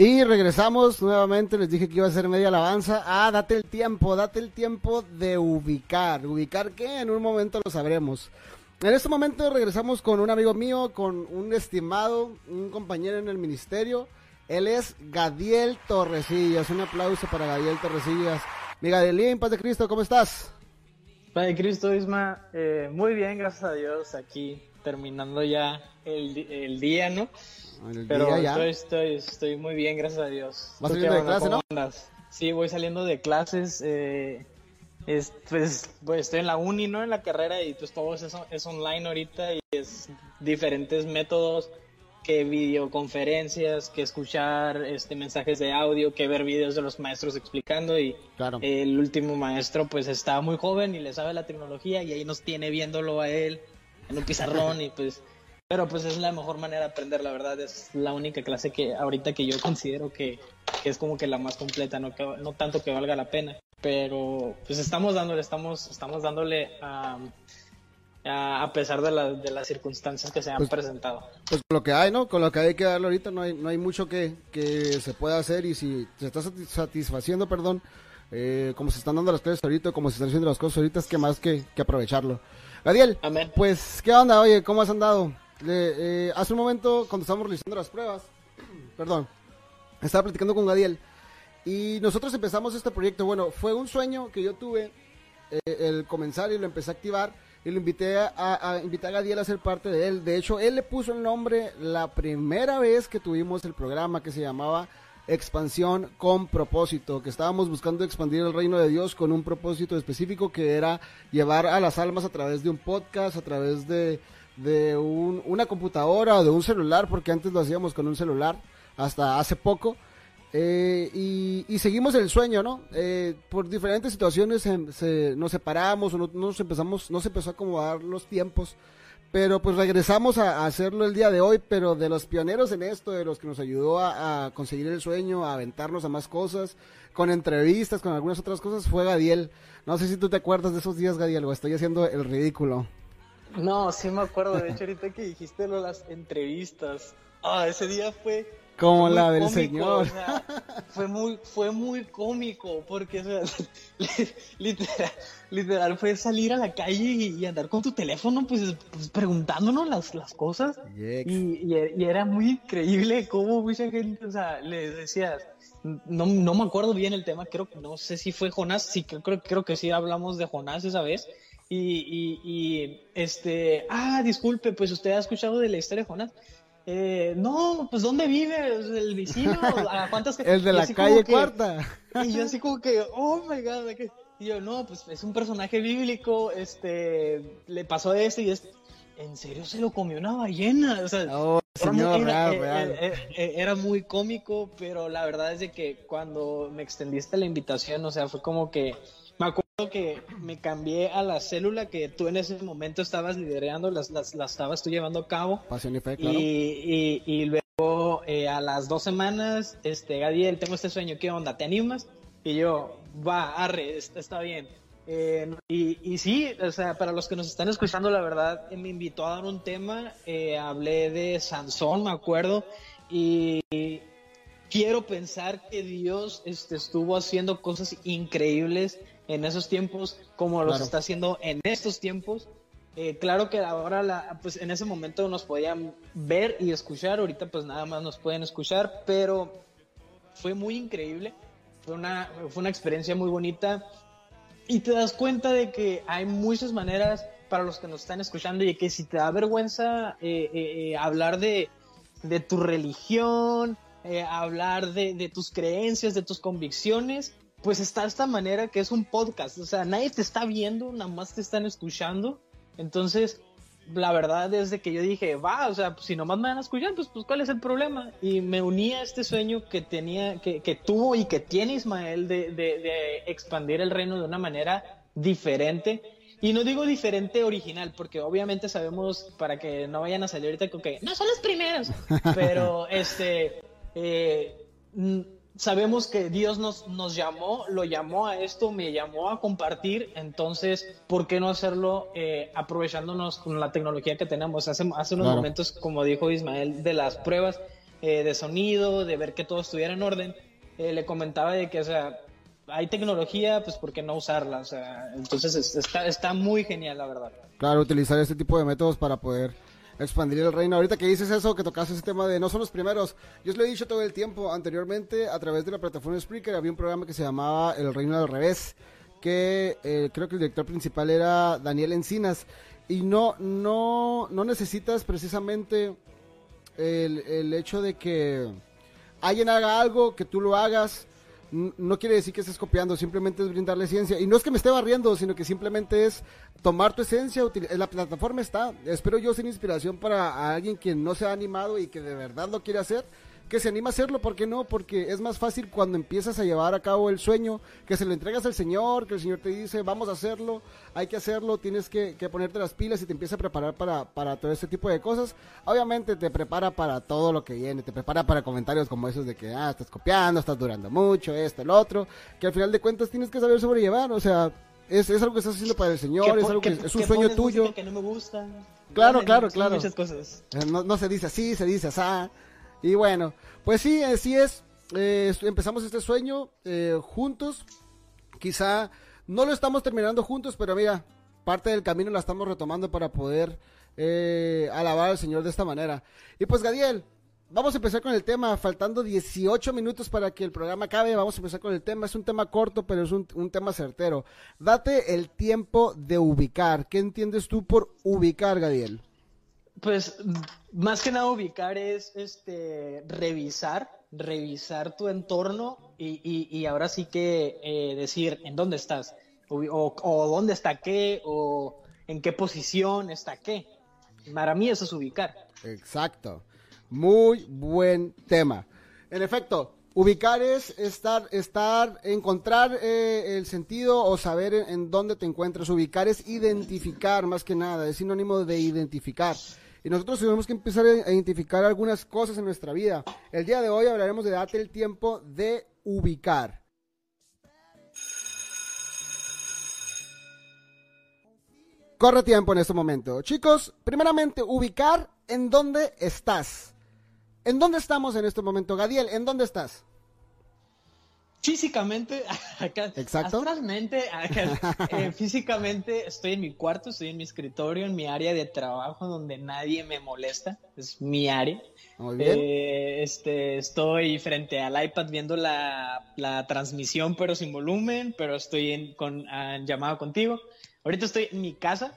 Y regresamos nuevamente, les dije que iba a ser media alabanza. Ah, date el tiempo, date el tiempo de ubicar. ¿Ubicar qué? En un momento lo sabremos. En este momento regresamos con un amigo mío, con un estimado, un compañero en el ministerio. Él es Gadiel Torresillas. Un aplauso para Gadiel Torresillas. Mi Gadielín, paz de Cristo, ¿cómo estás? Paz de Cristo, Isma. Eh, muy bien, gracias a Dios. Aquí terminando ya el, el día, ¿no? Pero Estoy, estoy, muy bien, gracias a Dios. ¿Vas saliendo de clase, no? Sí, voy saliendo de clases. Eh, pues, pues, estoy en la uni, ¿no? En la carrera y pues todo eso es online ahorita y es diferentes métodos que videoconferencias, que escuchar este mensajes de audio, que ver videos de los maestros explicando y el último maestro pues está muy joven y le sabe la tecnología y ahí nos tiene viéndolo a él en un pizarrón y pues pero pues es la mejor manera de aprender, la verdad. Es la única clase que ahorita que yo considero que, es como que la más completa, no, que, no tanto que valga la pena. Pero pues estamos dándole, estamos, estamos dándole a, a, pesar de, de, las circunstancias que se han pues, presentado. Pues con lo que hay, ¿no? Con lo que hay que darle ahorita no hay, no hay mucho que, que se pueda hacer y si se está satisfaciendo, perdón, eh, como se están dando las clases ahorita, como se están haciendo las cosas ahorita, es que más que, que aprovecharlo. Gadiel, pues, ¿qué onda? Oye, ¿cómo has andado? Eh, hace un momento, cuando estábamos realizando las pruebas, perdón, estaba platicando con Gadiel y nosotros empezamos este proyecto. Bueno, fue un sueño que yo tuve eh, el comenzar y lo empecé a activar y lo invité a, a, invitar a Gadiel a ser parte de él. De hecho, él le puso el nombre la primera vez que tuvimos el programa que se llamaba Expansión con propósito, que estábamos buscando expandir el reino de Dios con un propósito específico que era llevar a las almas a través de un podcast, a través de de un, una computadora o de un celular, porque antes lo hacíamos con un celular, hasta hace poco. Eh, y, seguimos el sueño, ¿no? Eh, por diferentes situaciones se, nos separamos no, nos empezamos, no se empezó a acomodar los tiempos, pero pues regresamos a, hacerlo el día de hoy, pero de los pioneros en esto, de los que nos ayudó a, conseguir el sueño, a aventarnos a más cosas, con entrevistas, con algunas otras cosas, fue Gadiel. No sé si tú te acuerdas de esos días, Gadiel, o estoy haciendo el ridículo. No, sí me acuerdo. De hecho, ahorita que dijiste lo las entrevistas. Ah, ese día fue. Como la del señor. fue muy, fue muy cómico, porque literal, literal fue salir a la calle y, andar con tu teléfono, pues, pues preguntándonos las, las cosas. Y, y, era muy increíble cómo mucha gente, o sea, le decías, no, no me acuerdo bien el tema, creo que no sé si fue Jonás, sí, creo, creo que sí hablamos de Jonás esa vez y, y, este, ah, disculpe, pues usted ha escuchado de la historia de Jonás. Eh, no, pues ¿dónde vive? ¿El vecino? ¿A cuántas El de la calle cuarta. Y yo así como que, oh my god, y yo, no, pues es un personaje bíblico, este, le pasó esto y esto. ¿En serio se lo comió una ballena? O sea, oh, señor, era, real, eh, eh, era, muy cómico, pero la verdad es de que cuando me extendiste la invitación, o sea, fue como que que me cambié a la célula que tú en ese momento estabas liderando, las, las, estabas tú llevando a cabo. Pasión y fe, claro. Y, y, luego eh, a las dos semanas, este, Gadiel, tengo este sueño, ¿qué onda? ¿Te animas? Y yo, va, arre, está, bien. Eh, y, y, sí, o sea, para los que nos están escuchando, la verdad, eh, me invitó a dar un tema, hablé de Sansón, me acuerdo, y quiero pensar que Dios este, estuvo haciendo cosas increíbles en esos tiempos como los está haciendo en estos tiempos. Eh, claro que ahora, la, pues en ese momento nos podían ver y escuchar, ahorita pues nada más nos pueden escuchar, pero fue muy increíble, fue una, fue una experiencia muy bonita y te das cuenta de que hay muchas maneras para los que nos están escuchando y que si te da vergüenza eh, eh, hablar de, de, tu religión, hablar de, de tus creencias, de tus convicciones, pues está esta manera que es un podcast, o sea, nadie te está viendo, nada más te están escuchando. Entonces, la verdad es de que yo dije, va, o sea, pues, si nomás me van a escuchar, pues, pues ¿cuál es el problema? Y me uní a este sueño que tenía, que, que tuvo y que tiene Ismael de, de, de, expandir el reino de una manera diferente. Y no digo diferente original, porque obviamente sabemos, para que no vayan a salir ahorita con que no son los primeros, pero este, eh, sabemos que Dios nos, nos llamó, lo llamó a esto, me llamó a compartir, entonces, ¿por qué no hacerlo eh, aprovechándonos con la tecnología que tenemos? Hace, hace unos momentos, como dijo Ismael, de las pruebas, eh, de sonido, de ver que todo estuviera en orden, eh, le comentaba de que, o sea, hay tecnología, pues ¿por qué no usarla? O sea, entonces está, está muy genial, la verdad. Claro, utilizar este tipo de métodos para poder expandir el reino. Ahorita que dices eso, que tocas ese tema de no son los primeros, yo os lo he dicho todo el tiempo, anteriormente a través de la plataforma Spreaker había un programa que se llamaba El Reino al Revés, que eh, creo que el director principal era Daniel Encinas, y no, no, no necesitas precisamente el, el hecho de que alguien haga algo, que tú lo hagas, no quiere decir que estés copiando, simplemente es brindarle ciencia. Y no es que me esté barriendo, sino que simplemente es tomar tu esencia. La plataforma está. Espero yo ser inspiración para alguien que no se ha animado y que de verdad lo quiere hacer que se anima a hacerlo, ¿por qué no? Porque es más fácil cuando empiezas a llevar a cabo el sueño, que se lo entregas al Señor, que el Señor te dice, vamos a hacerlo, hay que hacerlo, tienes que, ponerte las pilas y te empieza a preparar para, para todo este tipo de cosas. Obviamente te prepara para todo lo que viene, te prepara para comentarios como esos de que, ah, estás copiando, estás durando mucho, esto, el otro, que al final de cuentas tienes que saber sobrellevar, o sea, es, es algo que estás haciendo para el Señor, es algo que, es un sueño tuyo. Que no me gusta. Claro, claro, claro. Muchas cosas. Eh, no, no se dice así, se dice así. Y bueno, pues sí, así es. Eh, empezamos este sueño eh, juntos. Quizá no lo estamos terminando juntos, pero mira, parte del camino la estamos retomando para poder eh, alabar al Señor de esta manera. Y pues, Gadiel, vamos a empezar con el tema. Faltando 18 minutos para que el programa acabe, vamos a empezar con el tema. Es un tema corto, pero es un, un tema certero. Date el tiempo de ubicar. ¿Qué entiendes tú por ubicar, Gadiel? Pues más que nada ubicar es este revisar, revisar tu entorno y, ahora sí que eh, decir en dónde estás, o, dónde está qué, o en qué posición está qué. Para mí eso es ubicar. Exacto. Muy buen tema. En efecto, ubicar es estar, estar, encontrar eh, el sentido o saber en, en, dónde te encuentras. Ubicar es identificar más que nada, es sinónimo de identificar. Y nosotros tenemos que empezar a identificar algunas cosas en nuestra vida. El día de hoy hablaremos de date el tiempo de ubicar. Corre tiempo en este momento. Chicos, primeramente, ubicar en dónde estás. ¿En dónde estamos en este momento? Gadiel, ¿en dónde estás? Físicamente, acá, Exacto. eh, físicamente estoy en mi cuarto, estoy en mi escritorio, en mi área de trabajo donde nadie me molesta, es mi área. Muy bien. Eh, este, estoy frente al iPad viendo la, la, transmisión, pero sin volumen, pero estoy en, con, en llamado contigo. Ahorita estoy en mi casa.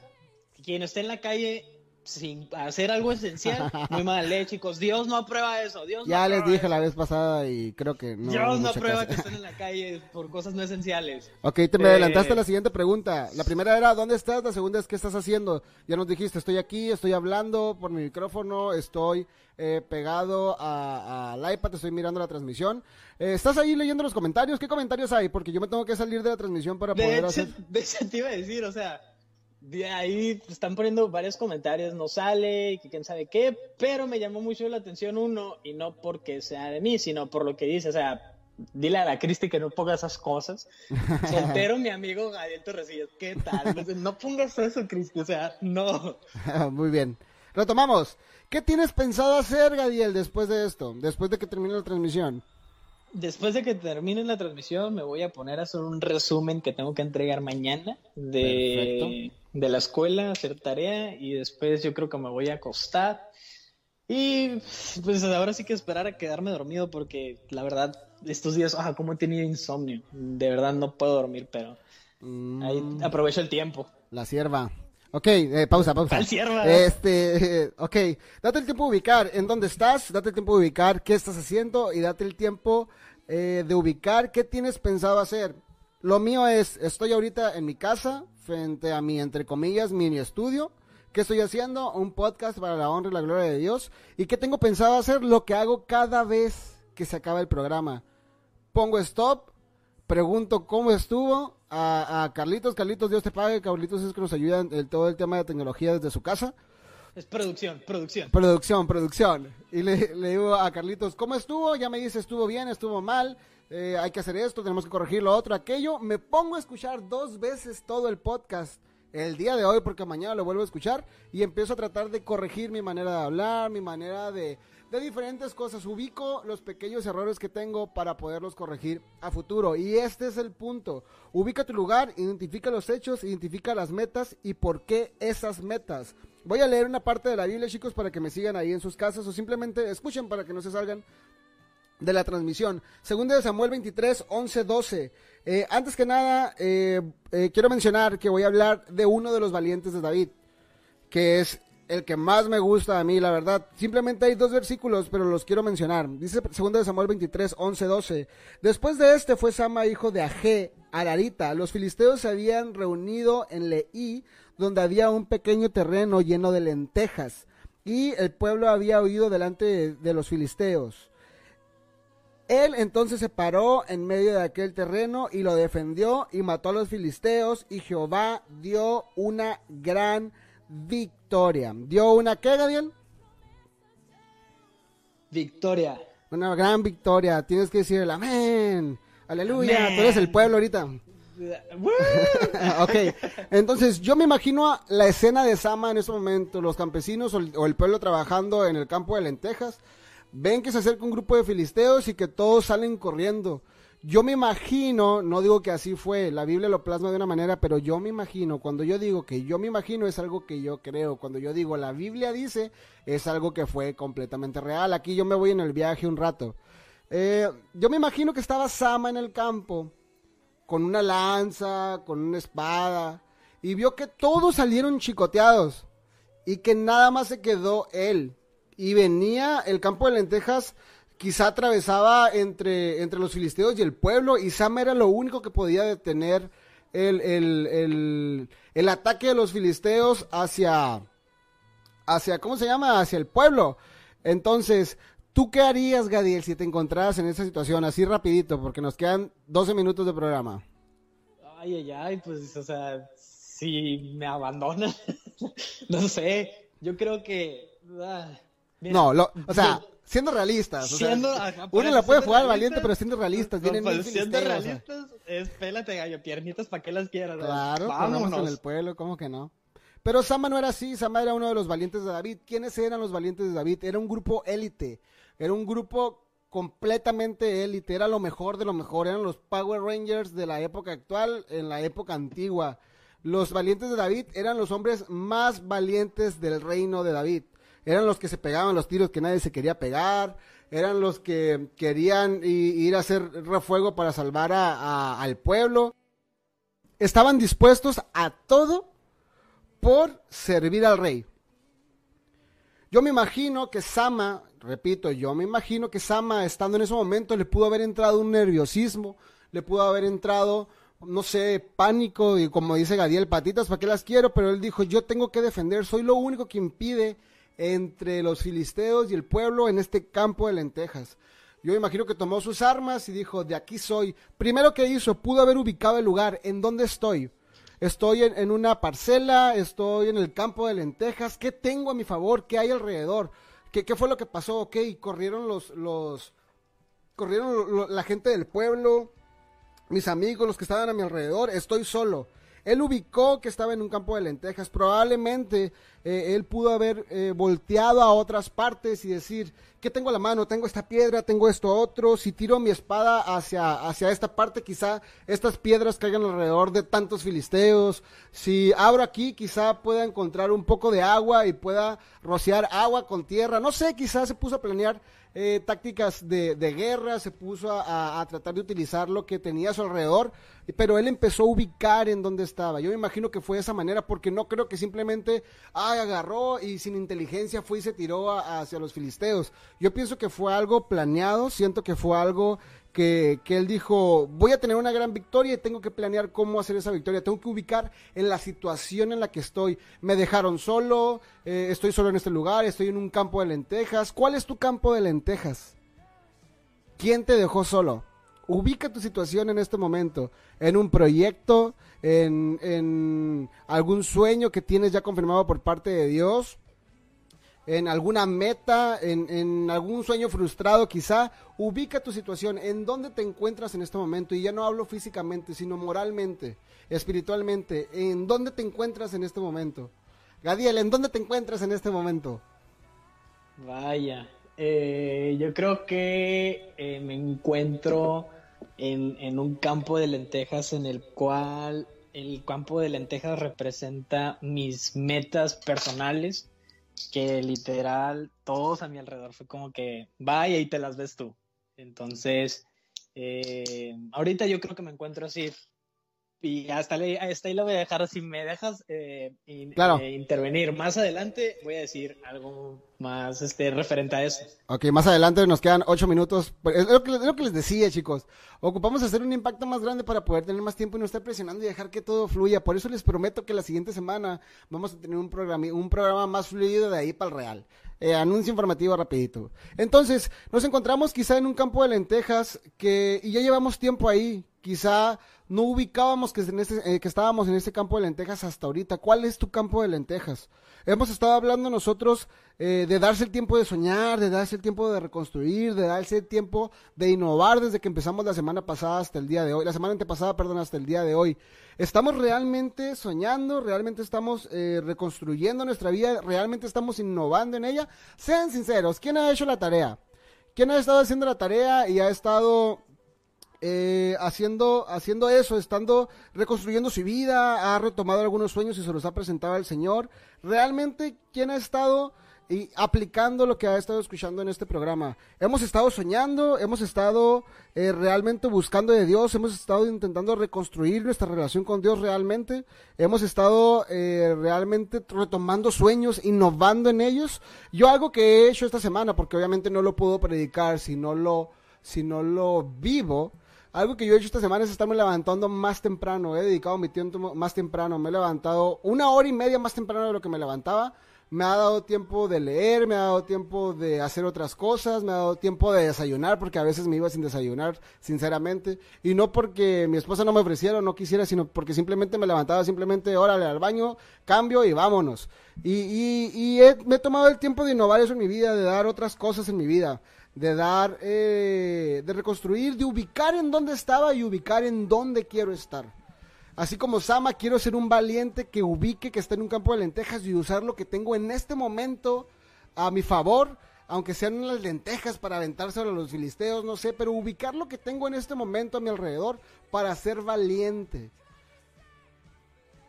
Quien esté en la calle sin hacer algo esencial, muy mal, ¿eh, chicos? Dios no aprueba eso. Dios ya les dije la vez pasada y creo que no. Dios no aprueba que estén en la calle por cosas no esenciales. Ok, te me adelantaste a la siguiente pregunta. La primera era, ¿dónde estás? La segunda es, ¿qué estás haciendo? Ya nos dijiste, estoy aquí, estoy hablando por mi micrófono, estoy eh, pegado al iPad, estoy mirando la transmisión. Eh, ¿Estás ahí leyendo los comentarios? ¿Qué comentarios hay? Porque yo me tengo que salir de la transmisión para poder hacer... De hecho, te iba a decir, o sea de ahí están poniendo varios comentarios, no sale, que quién sabe qué, pero me llamó mucho la atención uno, y no porque sea de mí, sino por lo que dice, o sea, dile a la Cristi que no ponga esas cosas. Soltero, mi amigo Gadiel Torresillas, ¿qué tal? No pongas eso, Cristi, o sea, no. Muy bien. Retomamos. ¿Qué tienes pensado hacer, Gadiel, después de esto? Después de que termine la transmisión. Después de que termine la transmisión, me voy a poner a hacer un resumen que tengo que entregar mañana de, de la escuela, hacer tarea y después yo creo que me voy a acostar. Y pues ahora sí que esperar a quedarme dormido porque la verdad estos días, ah, como he tenido insomnio. De verdad no puedo dormir, pero ahí mm. aprovecho el tiempo. La sierva. Ok, eh, pausa, pausa. Este, ok, date el tiempo de ubicar en dónde estás, date el tiempo de ubicar qué estás haciendo y date el tiempo eh, de ubicar qué tienes pensado hacer. Lo mío es, estoy ahorita en mi casa, frente a mi, entre comillas, mini estudio. ¿Qué estoy haciendo? Un podcast para la honra y la gloria de Dios. ¿Y qué tengo pensado hacer? Lo que hago cada vez que se acaba el programa. Pongo stop, pregunto cómo estuvo a, Carlitos. Carlitos, Dios te pague. Carlitos es que nos ayuda en todo el tema de tecnología desde su casa. Es producción, producción. Producción, producción. Y le, le, digo a Carlitos, ¿cómo estuvo? Ya me dice, estuvo bien, estuvo mal, eh, hay que hacer esto, tenemos que corregir lo otro, aquello. Me pongo a escuchar dos veces todo el podcast el día de hoy porque mañana lo vuelvo a escuchar y empiezo a tratar de corregir mi manera de hablar, mi manera de, de diferentes cosas. Ubico los pequeños errores que tengo para poderlos corregir a futuro. Y este es el punto. Ubica tu lugar, identifica los hechos, identifica las metas y por qué esas metas. Voy a leer una parte de la Biblia, chicos, para que me sigan ahí en sus casas o simplemente escuchen para que no se salgan de la transmisión. Segundo de Samuel 23, 11, 12. antes que nada, eh, eh, quiero mencionar que voy a hablar de uno de los valientes de David, que es el que más me gusta a mí, la verdad. Simplemente hay dos versículos, pero los quiero mencionar. Dice segundo de Samuel 23, 11, 12. Después de este fue Sama, hijo de Aje, Ararita. Los filisteos se habían reunido en Leí, donde había un pequeño terreno lleno de lentejas. Y el pueblo había huido delante de los filisteos. Él entonces se paró en medio de aquel terreno y lo defendió y mató a los filisteos y Jehová dio una gran victoria. ¿Dio una qué, Gabriel? Victoria. Una gran victoria. Tienes que decir el amén. Aleluya. Tú eres el pueblo ahorita. ok, entonces yo me imagino la escena de Sama en ese momento, los campesinos o el pueblo trabajando en el campo de lentejas, ven que se acerca un grupo de filisteos y que todos salen corriendo. Yo me imagino, no digo que así fue, la Biblia lo plasma de una manera, pero yo me imagino, cuando yo digo que yo me imagino es algo que yo creo, cuando yo digo la Biblia dice es algo que fue completamente real. Aquí yo me voy en el viaje un rato. Eh, yo me imagino que estaba Sama en el campo, con una lanza, con una espada, y vio que todos salieron chicoteados y que nada más se quedó él. Y venía el campo de lentejas quizá atravesaba entre, entre los filisteos y el pueblo, y Sam era lo único que podía detener el, el, el, ataque de los filisteos hacia, hacia, ¿cómo se llama? Hacia el pueblo. Entonces, ¿tú qué harías, Gadiel, si te encontraras en esa situación? Así rapidito, porque nos quedan 12 minutos de programa. Ay, ay, ay, pues, o sea, si me abandona, no sé, yo creo que... Ah, no, lo, o sea, siendo realistas. uno la puede jugar valiente, pero siendo realistas. vienen pues, siendo realistas, es pélate gallo, piernitas, ¿para qué las quieras? Claro, vámonos en el pueblo, ¿cómo que no? Pero Sama no era así, Sama era uno de los valientes de David. ¿Quiénes eran los valientes de David? Era un grupo élite, era un grupo completamente élite, era lo mejor de lo mejor, eran los Power Rangers de la época actual, en la época antigua. Los valientes de David eran los hombres más valientes del reino de David eran los que se pegaban los tiros que nadie se quería pegar, eran los que querían ir a hacer refuego para salvar al pueblo. Estaban dispuestos a todo por servir al rey. Yo me imagino que Sama, repito, yo me imagino que Sama, estando en ese momento, le pudo haber entrado un nerviosismo, le pudo haber entrado, no sé, pánico, y como dice Gadiel, patitas, ¿para qué las quiero? Pero él dijo, yo tengo que defender, soy lo único que impide entre los filisteos y el pueblo en este campo de lentejas. Yo imagino que tomó sus armas y dijo, de aquí soy. Primero que hizo, pudo haber ubicado el lugar, en dónde estoy. Estoy en, una parcela, estoy en el campo de lentejas, ¿qué tengo a mi favor? ¿Qué hay alrededor? ¿Qué, fue lo que pasó? Ok, corrieron los, los, corrieron la gente del pueblo, mis amigos, los que estaban a mi alrededor, estoy solo. Él ubicó que estaba en un campo de lentejas. Probablemente eh, él pudo haber eh, volteado a otras partes y decir, ¿qué tengo a la mano? Tengo esta piedra, tengo esto otro. Si tiro mi espada hacia, hacia esta parte, quizá estas piedras caigan alrededor de tantos filisteos. Si abro aquí, quizá pueda encontrar un poco de agua y pueda rociar agua con tierra. No sé, quizá se puso a planear eh, tácticas de, guerra, se puso a, tratar de utilizar lo que tenía a su alrededor, pero él empezó a ubicar en dónde estaba. Yo me imagino que fue de esa manera, porque no creo que simplemente ah, agarró y sin inteligencia fue y se tiró hacia los filisteos. Yo pienso que fue algo planeado, siento que fue algo que, él dijo, voy a tener una gran victoria y tengo que planear cómo hacer esa victoria, tengo que ubicar en la situación en la que estoy. Me dejaron solo, eh, estoy solo en este lugar, estoy en un campo de lentejas. ¿Cuál es tu campo de lentejas? ¿Quién te dejó solo? Ubica tu situación en este momento, en un proyecto, en, en algún sueño que tienes ya confirmado por parte de Dios, en alguna meta, en, en, algún sueño frustrado quizá, ubica tu situación, en dónde te encuentras en este momento, y ya no hablo físicamente, sino moralmente, espiritualmente, en dónde te encuentras en este momento. Gadiel, ¿en dónde te encuentras en este momento? Vaya, eh, yo creo que eh, me encuentro en, en un campo de lentejas en el cual el campo de lentejas representa mis metas personales que literal todos a mi alrededor fue como que vaya y te las ves tú. Entonces, eh, ahorita yo creo que me encuentro así. Y hasta, hasta ahí lo voy a dejar. Si me dejas eh, eh, intervenir más adelante, voy a decir algo más este, referente a eso. Ok, más adelante nos quedan ocho minutos. Pues, es lo, que, lo que les decía, chicos. Ocupamos hacer un impacto más grande para poder tener más tiempo y no estar presionando y dejar que todo fluya. Por eso les prometo que la siguiente semana vamos a tener un programa, un programa más fluido de ahí para el real. Eh, anuncio informativo rapidito. Entonces, nos encontramos quizá en un campo de lentejas que, y ya llevamos tiempo ahí. Quizá no ubicábamos que, eh, estábamos en este campo de lentejas hasta ahorita. ¿Cuál es tu campo de lentejas? Hemos estado hablando nosotros eh, de darse el tiempo de soñar, de darse el tiempo de reconstruir, de darse el tiempo de innovar desde que empezamos la semana pasada hasta el día de hoy, la semana antepasada, perdón, hasta el día de hoy. Estamos realmente soñando, realmente estamos eh, reconstruyendo nuestra vida, realmente estamos innovando en ella. Sean sinceros, ¿quién ha hecho la tarea? ¿Quién ha estado haciendo la tarea y ha estado eh, haciendo, haciendo eso, estando reconstruyendo su vida, ha retomado algunos sueños y se los ha presentado al Señor. Realmente, ¿quién ha estado y aplicando lo que ha estado escuchando en este programa? Hemos estado soñando, hemos estado eh, realmente buscando de Dios, hemos estado intentando reconstruir nuestra relación con Dios realmente, hemos estado eh, realmente retomando sueños, innovando en ellos. Yo algo que he hecho esta semana, porque obviamente no lo puedo predicar si no lo, si no lo vivo, algo que yo he hecho esta semana es estarme levantando más temprano. He dedicado mi tiempo más temprano. Me he levantado una hora y media más temprano de lo que me levantaba. Me ha dado tiempo de leer, me ha dado tiempo de hacer otras cosas, me ha dado tiempo de desayunar, porque a veces me iba sin desayunar, sinceramente. Y no porque mi esposa no me ofreciera o no quisiera, sino porque simplemente me levantaba, simplemente, órale, al baño, cambio y vámonos. Y, y, me he tomado el tiempo de innovar eso en mi vida, de dar otras cosas en mi vida de dar, eh, de reconstruir, de ubicar en dónde estaba y ubicar en dónde quiero estar. Así como Sama, quiero ser un valiente que ubique que está en un campo de lentejas y usar lo que tengo en este momento a mi favor, aunque sean las lentejas para aventárselo a los filisteos, no sé, pero ubicar lo que tengo en este momento a mi alrededor para ser valiente.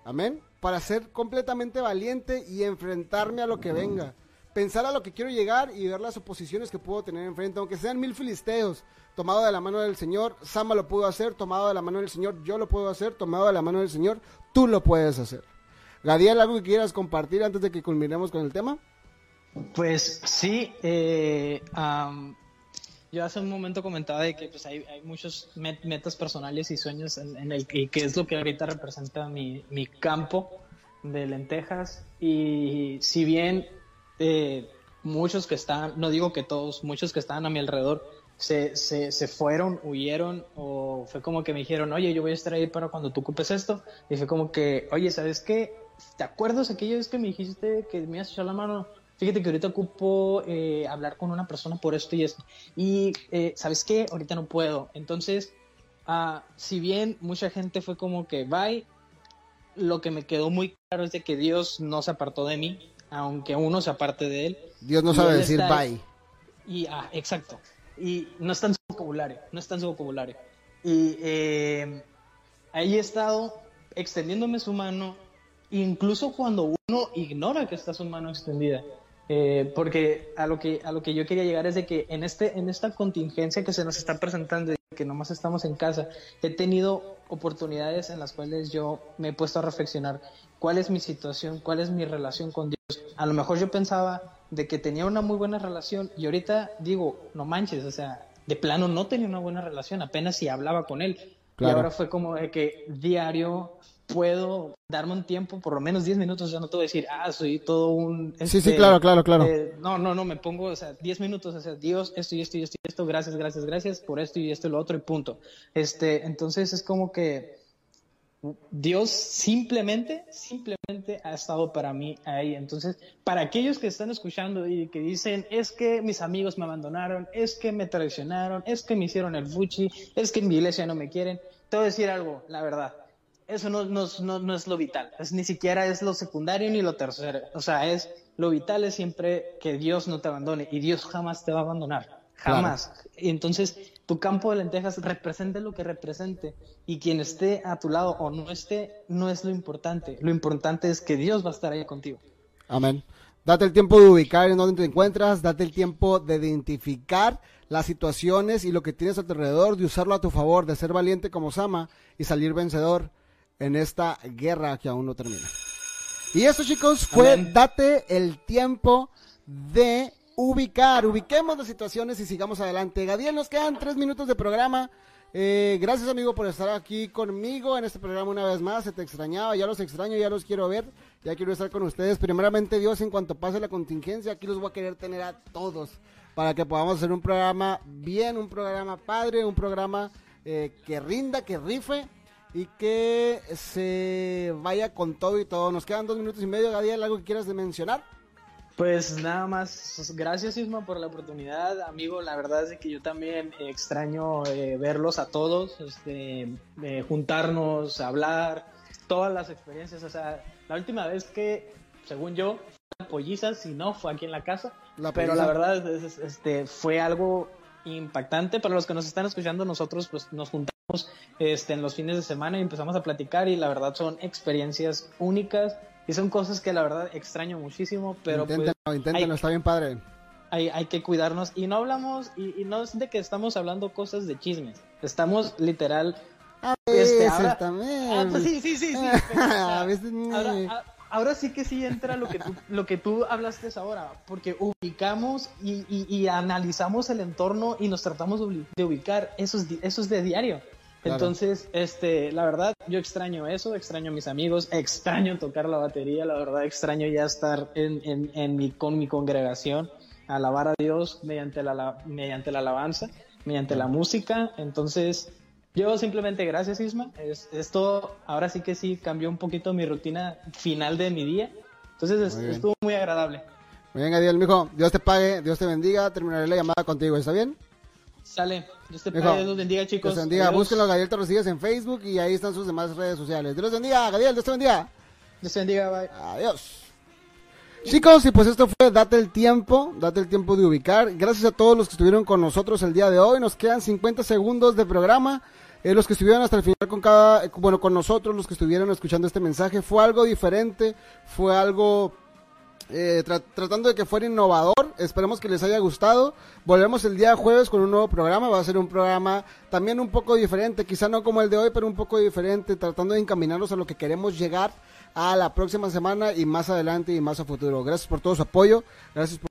Amén. Para ser completamente valiente y enfrentarme a lo que venga pensar a lo que quiero llegar y ver las oposiciones que puedo tener enfrente, aunque sean mil filisteos, tomado de la mano del Señor, Sama lo pudo hacer, tomado de la mano del Señor, yo lo puedo hacer, tomado de la mano del Señor, tú lo puedes hacer. Gadiel, ¿algo que quieras compartir antes de que culminemos con el tema? Pues sí, eh, yo hace un momento comentaba de que pues, hay, muchos metas personales y sueños en, el que, es lo que ahorita representa mi, mi campo de lentejas y si bien eh, muchos que están, no digo que todos, muchos que estaban a mi alrededor se, se, se, fueron, huyeron o fue como que me dijeron, oye, yo voy a estar ahí para cuando tú ocupes esto. Y fue como que, oye, ¿sabes qué? ¿Te acuerdas aquella vez que me dijiste que me ibas a echar la mano? Fíjate que ahorita ocupo eh, hablar con una persona por esto y esto. Y, eh, ¿sabes qué? Ahorita no puedo. Entonces, ah, si bien mucha gente fue como que, bye, lo que me quedó muy claro es de que Dios no se apartó de mí aunque uno se aparte de él. Dios no sabe decir bye. Y, ah, exacto. Y no está en su vocabulario, no está en su vocabulario. Y eh, ahí he estado extendiéndome su mano, incluso cuando uno ignora que está su mano extendida. Eh, porque a lo que a lo que yo quería llegar es de que en este en esta contingencia que se nos está presentando y que nomás estamos en casa he tenido oportunidades en las cuales yo me he puesto a reflexionar cuál es mi situación cuál es mi relación con Dios a lo mejor yo pensaba de que tenía una muy buena relación y ahorita digo, no manches, o sea, de plano no tenía una buena relación, apenas si hablaba con él. Y ahora fue como de que diario puedo darme un tiempo, por lo menos 10 minutos, ya no te voy a decir, ah, soy todo un... sí, sí, este, claro, claro, claro. Eh, no, no, no, me pongo, o sea, 10 minutos, o sea, Dios, esto y esto y esto y esto, gracias, gracias, gracias por esto y esto y lo otro y punto. Este, entonces es como que Dios simplemente, simplemente ha estado para mí ahí. Entonces, para aquellos que están escuchando y que dicen, es que mis amigos me abandonaron, es que me traicionaron, es que me hicieron el fuchi, es que en mi iglesia no me quieren, te voy a decir algo, la verdad. Eso no, no, no, es lo vital, es, ni siquiera es lo secundario ni lo tercero. O sea, es lo vital es siempre que Dios no te abandone y Dios jamás te va a abandonar. Jamás. Y entonces, tu campo de lentejas represente lo que represente. Y quien esté a tu lado o no esté, no es lo importante. Lo importante es que Dios va a estar ahí contigo. Amén. Date el tiempo de ubicar en dónde te encuentras, date el tiempo de identificar las situaciones y lo que tienes a tu alrededor, de usarlo a tu favor, de ser valiente como Sama y salir vencedor en esta guerra que aún no termina. Y eso, chicos, fue date el tiempo de ubicar, ubiquemos las situaciones y sigamos adelante. Gadiel, nos quedan tres minutos de programa. Eh, gracias amigo por estar aquí conmigo en este programa una vez más. Se te extrañaba, ya los extraño, ya los quiero ver, ya quiero estar con ustedes. Primeramente Dios, en cuanto pase la contingencia, aquí los voy a querer tener a todos para que podamos hacer un programa bien, un programa padre, un programa eh, que rinda, que rife y que se vaya con todo y todo. Nos quedan dos minutos y medio, Gadiel, ¿algo que quieras de mencionar? Pues nada más, gracias Isma por la oportunidad, amigo. La verdad es que yo también extraño eh, verlos a todos, este, eh, juntarnos, hablar, todas las experiencias. O sea, la última vez que, según yo, fue polliza, si no, fue aquí en la casa. pero la verdad es, este, fue algo impactante. Para los que nos están escuchando, nosotros pues nos juntamos este, en los fines de semana y empezamos a platicar y la verdad son experiencias únicas y son cosas que la verdad extraño muchísimo, pero inténtenlo, pues, inténtenlo, está bien padre. Hay, hay, que cuidarnos y no hablamos, y, no es de que estamos hablando cosas de chismes, estamos literal... A este, ahora, también. Ah, pues sí, sí, sí, sí. a veces, ahora, ahora, sí que sí entra lo que tú, lo que tú hablaste ahora, porque ubicamos y, y, y analizamos el entorno y nos tratamos de ubicar, eso es, eso es de diario. Entonces, este, la verdad, yo extraño eso, extraño a mis amigos, extraño tocar la batería, la verdad, extraño ya estar en, en, en mi, con mi congregación, alabar a Dios mediante la, mediante la alabanza, mediante la música. Entonces, yo simplemente, gracias Isma, esto ahora sí que sí cambió un poquito mi rutina final de mi día. Entonces, estuvo muy agradable. Muy bien, Adiel, mijo, Dios te pague, Dios te bendiga, terminaré la llamada contigo, ¿está bien? Sale. Dios te pague, Dios bendiga, chicos. Dios bendiga. Búsquenlo, Gadiel Torrecillas en Facebook y ahí están sus demás redes sociales. Dios bendiga, Gadiel, Dios te bendiga. Dios te bendiga, bye. Adiós. Chicos, y pues esto fue Date el tiempo, date el tiempo de ubicar. Gracias a todos los que estuvieron con nosotros el día de hoy. Nos quedan 50 segundos de programa. Eh, los que estuvieron hasta el final con cada, bueno, con nosotros, los que estuvieron escuchando este mensaje, fue algo diferente, fue algo eh, tratando de que fuera innovador. Esperemos que les haya gustado. Volvemos el día jueves con un nuevo programa. Va a ser un programa también un poco diferente, quizá no como el de hoy, pero un poco diferente, tratando de encaminarnos a lo que queremos llegar a la próxima semana y más adelante y más a futuro. Gracias por todo su apoyo. Gracias por